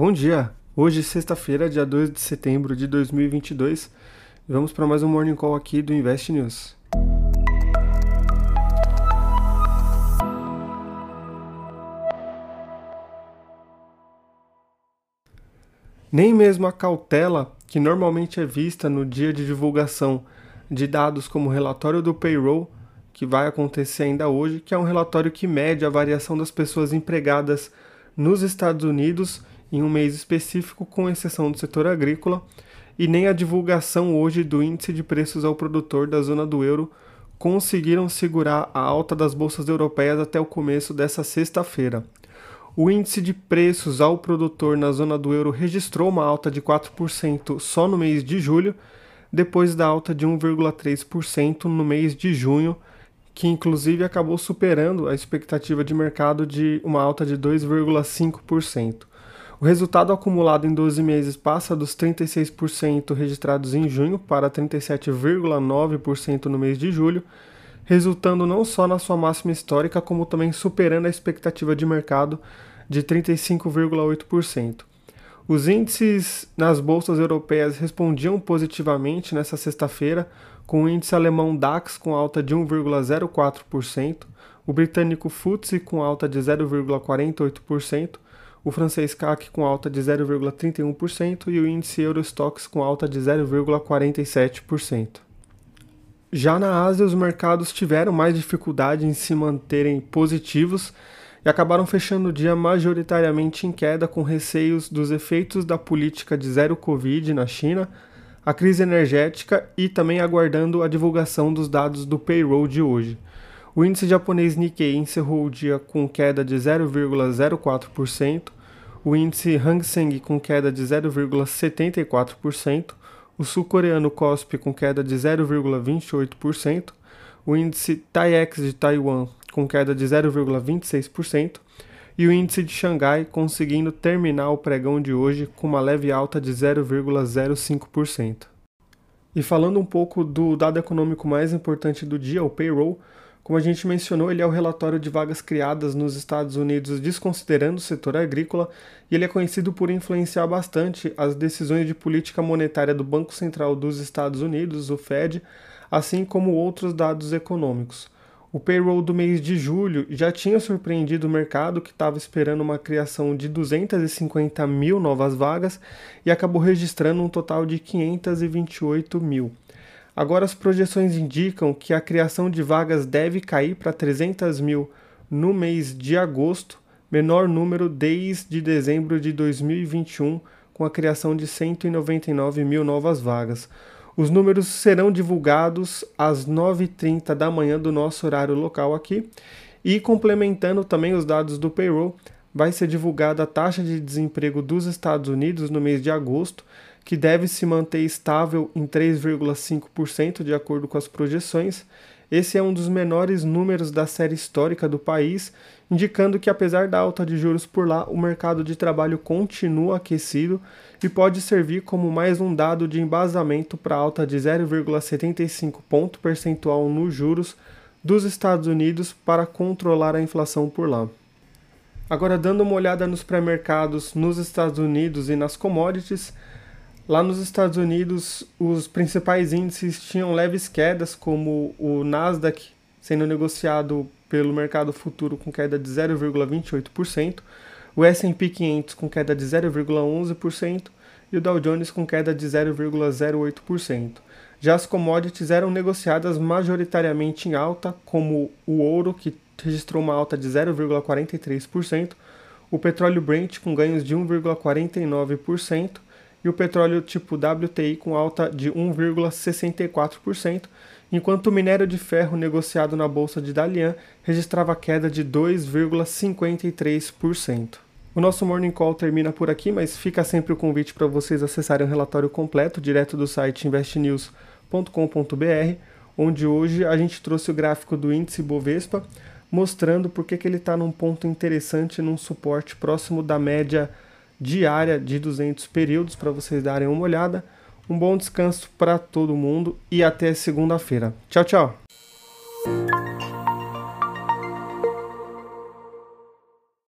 Bom dia! Hoje, sexta-feira, dia 2 de setembro de 2022, vamos para mais um Morning Call aqui do Invest News. Nem mesmo a cautela, que normalmente é vista no dia de divulgação de dados como o relatório do payroll, que vai acontecer ainda hoje, que é um relatório que mede a variação das pessoas empregadas nos Estados Unidos em um mês específico, com exceção do setor agrícola, e nem a divulgação hoje do índice de preços ao produtor da zona do euro conseguiram segurar a alta das bolsas europeias até o começo dessa sexta-feira. O índice de preços ao produtor na zona do euro registrou uma alta de 4% só no mês de julho, depois da alta de 1,3% no mês de junho, que inclusive acabou superando a expectativa de mercado de uma alta de 2,5%. O resultado acumulado em 12 meses passa dos 36% registrados em junho para 37,9% no mês de julho, resultando não só na sua máxima histórica, como também superando a expectativa de mercado de 35,8%. Os índices nas bolsas europeias respondiam positivamente nesta sexta-feira, com o índice alemão DAX com alta de 1,04%, o britânico FTSE com alta de 0,48%, o francês CAC com alta de 0,31% e o índice Eurostox com alta de 0,47%. Já na Ásia, os mercados tiveram mais dificuldade em se manterem positivos e acabaram fechando o dia majoritariamente em queda com receios dos efeitos da política de zero Covid na China, a crise energética e também aguardando a divulgação dos dados do payroll de hoje. O índice japonês Nikkei encerrou o dia com queda de 0,04%, o índice Hang Seng com queda de 0,74%, o sul-coreano KOSPI com queda de 0,28%, o índice TAIEX de Taiwan com queda de 0,26% e o índice de Xangai conseguindo terminar o pregão de hoje com uma leve alta de 0,05%. E falando um pouco do dado econômico mais importante do dia, o payroll, como a gente mencionou, ele é o relatório de vagas criadas nos Estados Unidos desconsiderando o setor agrícola e ele é conhecido por influenciar bastante as decisões de política monetária do Banco Central dos Estados Unidos, o Fed, assim como outros dados econômicos. O payroll do mês de julho já tinha surpreendido o mercado, que estava esperando uma criação de 250 mil novas vagas e acabou registrando um total de 528 mil. Agora, as projeções indicam que a criação de vagas deve cair para 300 mil no mês de agosto, menor número desde dezembro de 2021, com a criação de 199 mil novas vagas. Os números serão divulgados às 9h30 da manhã do nosso horário local aqui. E complementando também os dados do payroll, vai ser divulgada a taxa de desemprego dos Estados Unidos no mês de agosto, que deve se manter estável em 3,5% de acordo com as projeções. Esse é um dos menores números da série histórica do país, indicando que apesar da alta de juros por lá, o mercado de trabalho continua aquecido e pode servir como mais um dado de embasamento para a alta de 0,75 ponto percentual nos juros dos Estados Unidos para controlar a inflação por lá. Agora, dando uma olhada nos pré-mercados nos Estados Unidos e nas commodities, lá nos Estados Unidos os principais índices tinham leves quedas, como o Nasdaq sendo negociado pelo mercado futuro com queda de 0,28%, o S&P 500 com queda de 0,11% e o Dow Jones com queda de 0,08%. Já as commodities eram negociadas majoritariamente em alta, como o ouro, que registrou uma alta de 0,43%, o petróleo Brent com ganhos de 1,49% e o petróleo tipo WTI com alta de 1,64%, enquanto o minério de ferro negociado na bolsa de Dalian registrava queda de 2,53%. O nosso Morning Call termina por aqui, mas fica sempre o convite para vocês acessarem o relatório completo direto do site investnews.com.br, onde hoje a gente trouxe o gráfico do índice Bovespa, mostrando por que ele está num ponto interessante, num suporte próximo da média diária de 200 períodos, para vocês darem uma olhada. Um bom descanso para todo mundo e até segunda-feira. Tchau, tchau!